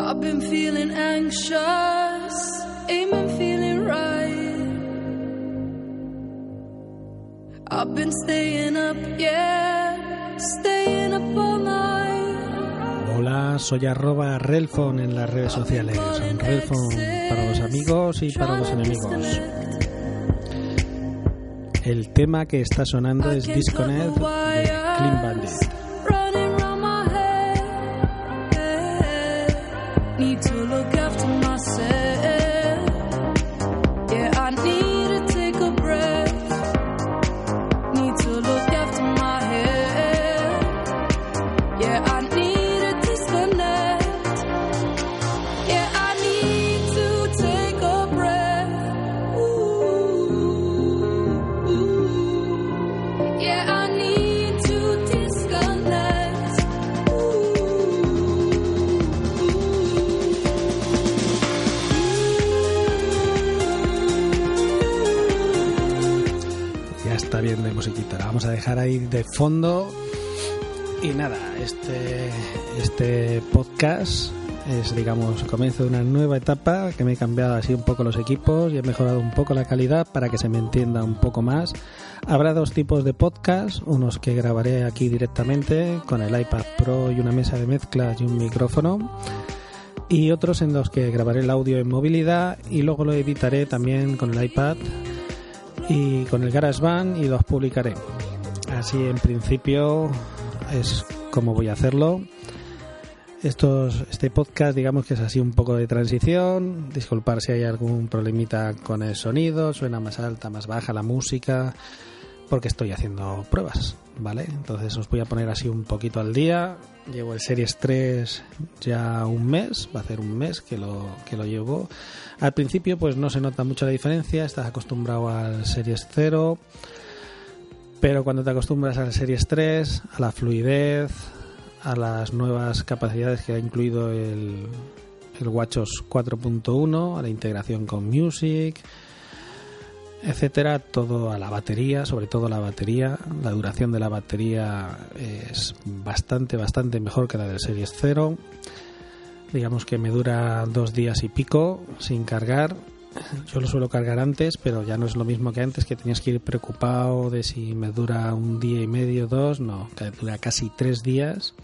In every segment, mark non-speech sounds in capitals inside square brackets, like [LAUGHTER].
I've been feeling anxious, ain't been feeling right. I've been staying up, yeah, staying up all night. Hola, soy arroba Relfon en las redes sociales. Relfon para los amigos y para los enemigos. El tema que está sonando es Disconnect de Clean Bandit. Need to look está bien de musiquita. La vamos a dejar ahí de fondo. Y nada, este, este podcast es, digamos, comienzo de una nueva etapa que me he cambiado así un poco los equipos y he mejorado un poco la calidad para que se me entienda un poco más. Habrá dos tipos de podcast, unos que grabaré aquí directamente con el iPad Pro y una mesa de mezclas y un micrófono y otros en los que grabaré el audio en movilidad y luego lo editaré también con el iPad y con el GarageBand y los publicaré. Así en principio es como voy a hacerlo. Estos, este podcast digamos que es así un poco de transición. Disculpar si hay algún problemita con el sonido, suena más alta, más baja la música, porque estoy haciendo pruebas, ¿vale? Entonces os voy a poner así un poquito al día. Llevo el Series 3 ya un mes, va a ser un mes que lo, que lo llevo. Al principio pues no se nota mucho la diferencia, estás acostumbrado al Series 0, pero cuando te acostumbras al Series 3, a la fluidez, a las nuevas capacidades que ha incluido el, el WatchOS 4.1, a la integración con Music, etcétera, todo a la batería, sobre todo la batería, la duración de la batería es bastante, bastante mejor que la del Series 0. Digamos que me dura dos días y pico sin cargar. Yo lo suelo cargar antes, pero ya no es lo mismo que antes, que tenías que ir preocupado de si me dura un día y medio, dos, no, que dura casi tres días.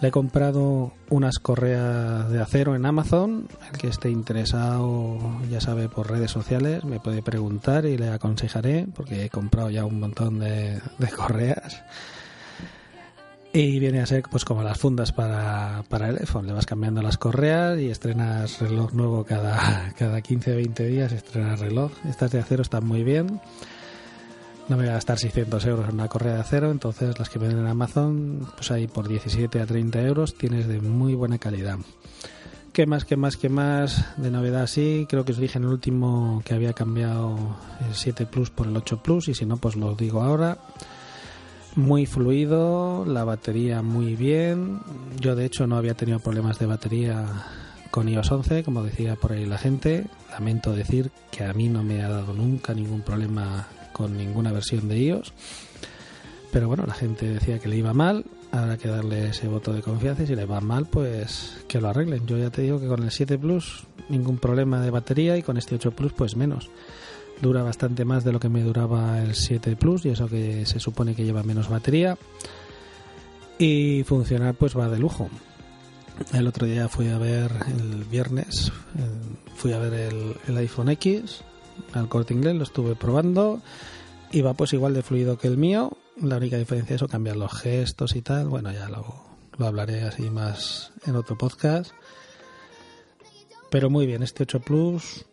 Le he comprado unas correas de acero en Amazon. El que esté interesado, ya sabe, por redes sociales, me puede preguntar y le aconsejaré, porque he comprado ya un montón de, de correas. Y viene a ser pues como las fundas para, para el iPhone. Le vas cambiando las correas y estrenas reloj nuevo cada, [LAUGHS] cada 15-20 días, estrenas reloj. Estas de acero están muy bien. No me voy a gastar 600 euros en una correa de acero, entonces las que venden en Amazon, pues ahí por 17 a 30 euros tienes de muy buena calidad. ¿Qué más, qué más, qué más de novedad? Sí, creo que os dije en el último que había cambiado el 7 Plus por el 8 Plus y si no, pues lo digo ahora. Muy fluido, la batería muy bien. Yo de hecho no había tenido problemas de batería con iOS 11, como decía por ahí la gente. Lamento decir que a mí no me ha dado nunca ningún problema con ninguna versión de iOS. Pero bueno, la gente decía que le iba mal, habrá que darle ese voto de confianza y si le va mal, pues que lo arreglen. Yo ya te digo que con el 7 Plus ningún problema de batería y con este 8 Plus pues menos. Dura bastante más de lo que me duraba el 7 Plus y eso que se supone que lleva menos batería. Y funcionar pues va de lujo. El otro día fui a ver el viernes, fui a ver el iPhone X al corte inglés, lo estuve probando y va pues igual de fluido que el mío. La única diferencia es eso, cambiar los gestos y tal. Bueno, ya lo, hablaré así más en otro podcast. Pero muy bien, este 8 Plus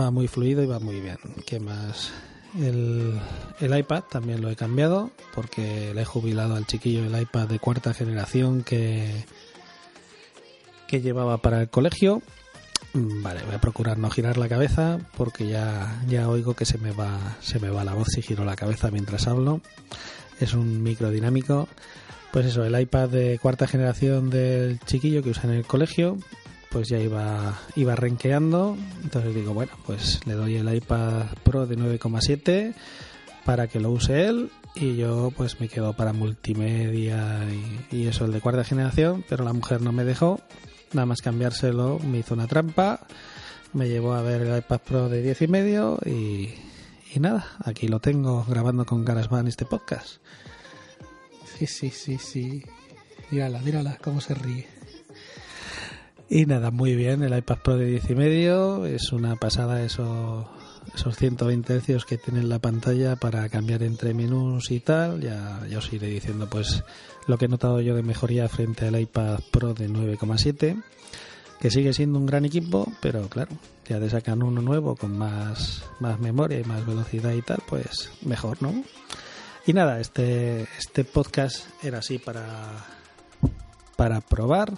va muy fluido y va muy bien. ¿Qué más? El, el iPad también lo he cambiado porque le he jubilado al chiquillo el iPad de cuarta generación que, que llevaba para el colegio. Mm, Vale, voy a procurar no girar la cabeza porque ya, ya oigo que se me va se me va la voz si giro la cabeza mientras hablo. Es un micro dinámico. Pues eso, el iPad de cuarta generación del chiquillo que usa en el colegio, pues ya iba iba renqueando. Entonces digo, bueno, pues le doy el iPad Pro de 9,7 para que lo use él y yo pues me quedo para multimedia y, y eso el de cuarta generación, pero la mujer no me dejó nada más cambiárselo me hizo una trampa, me llevó a ver el iPad Pro de 10 y medio y, y nada, aquí lo tengo grabando con GarageBand este podcast. Sí, sí, sí, sí. Mírala, mírala cómo se ríe. Y nada, muy bien, el iPad Pro de 10 y medio es una pasada eso, esos 120 Hz que tiene en la pantalla para cambiar entre menús y tal. Ya, ya os iré diciendo pues lo que he notado yo de mejoría frente al iPad Pro de 9,7 que sigue siendo un gran equipo, pero claro, ya te sacan uno nuevo con más, más memoria y más velocidad y tal, pues mejor, ¿no? Y nada, este, este podcast era así para, para probar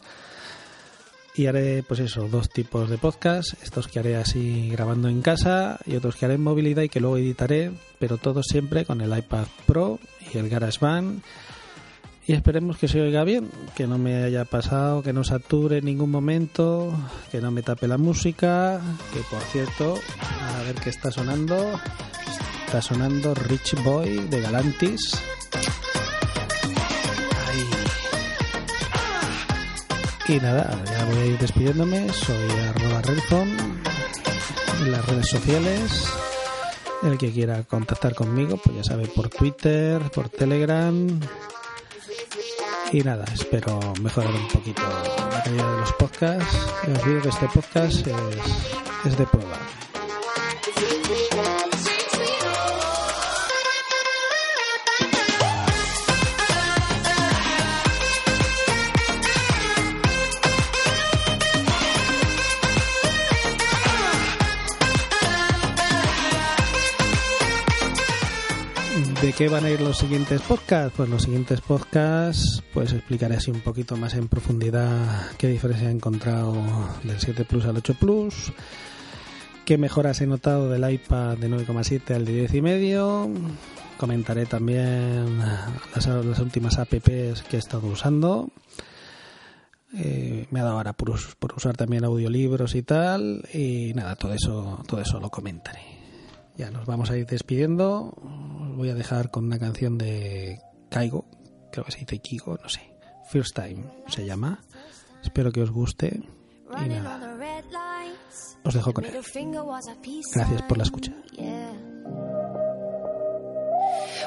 y haré pues eso, dos tipos de podcast, estos que haré así grabando en casa y otros que haré en movilidad y que luego editaré, pero todos siempre con el iPad Pro y el GarageBand y esperemos que se oiga bien, que no me haya pasado, que no sature en ningún momento, que no me tape la música, que por cierto, a ver qué está sonando, está sonando Rich Boy de Galantis. Y nada, ya voy a ir despidiéndome. Soy arroba Redphone en las redes sociales. El que quiera contactar conmigo, pues ya sabe, por Twitter, por Telegram. Y nada, espero mejorar un poquito la calidad de los podcasts. Os digo que este podcast es, es de prueba. ¿De qué van a ir los siguientes podcasts? Pues los siguientes podcasts, pues explicaré así un poquito más en profundidad qué diferencia he encontrado del 7 Plus al 8 Plus, qué mejoras he notado del iPad de 9,7 al de 10 y medio. Comentaré también las, las últimas apps que he estado usando. Eh, me ha dado ahora por, por usar también audiolibros y tal. Y nada, todo eso, todo eso lo comentaré. Ya nos vamos a ir despidiendo. Os voy a dejar con una canción de Kaigo, creo que se dice Kigo, no sé. First Time se llama. Espero que os guste. Y nada, os dejo con él. Gracias por la escucha.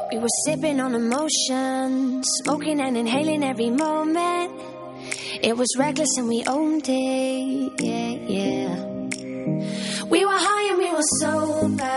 We were sipping on emotion, smoking and inhaling every moment. It was reckless and we owned it, yeah, yeah. We were high and we were sober.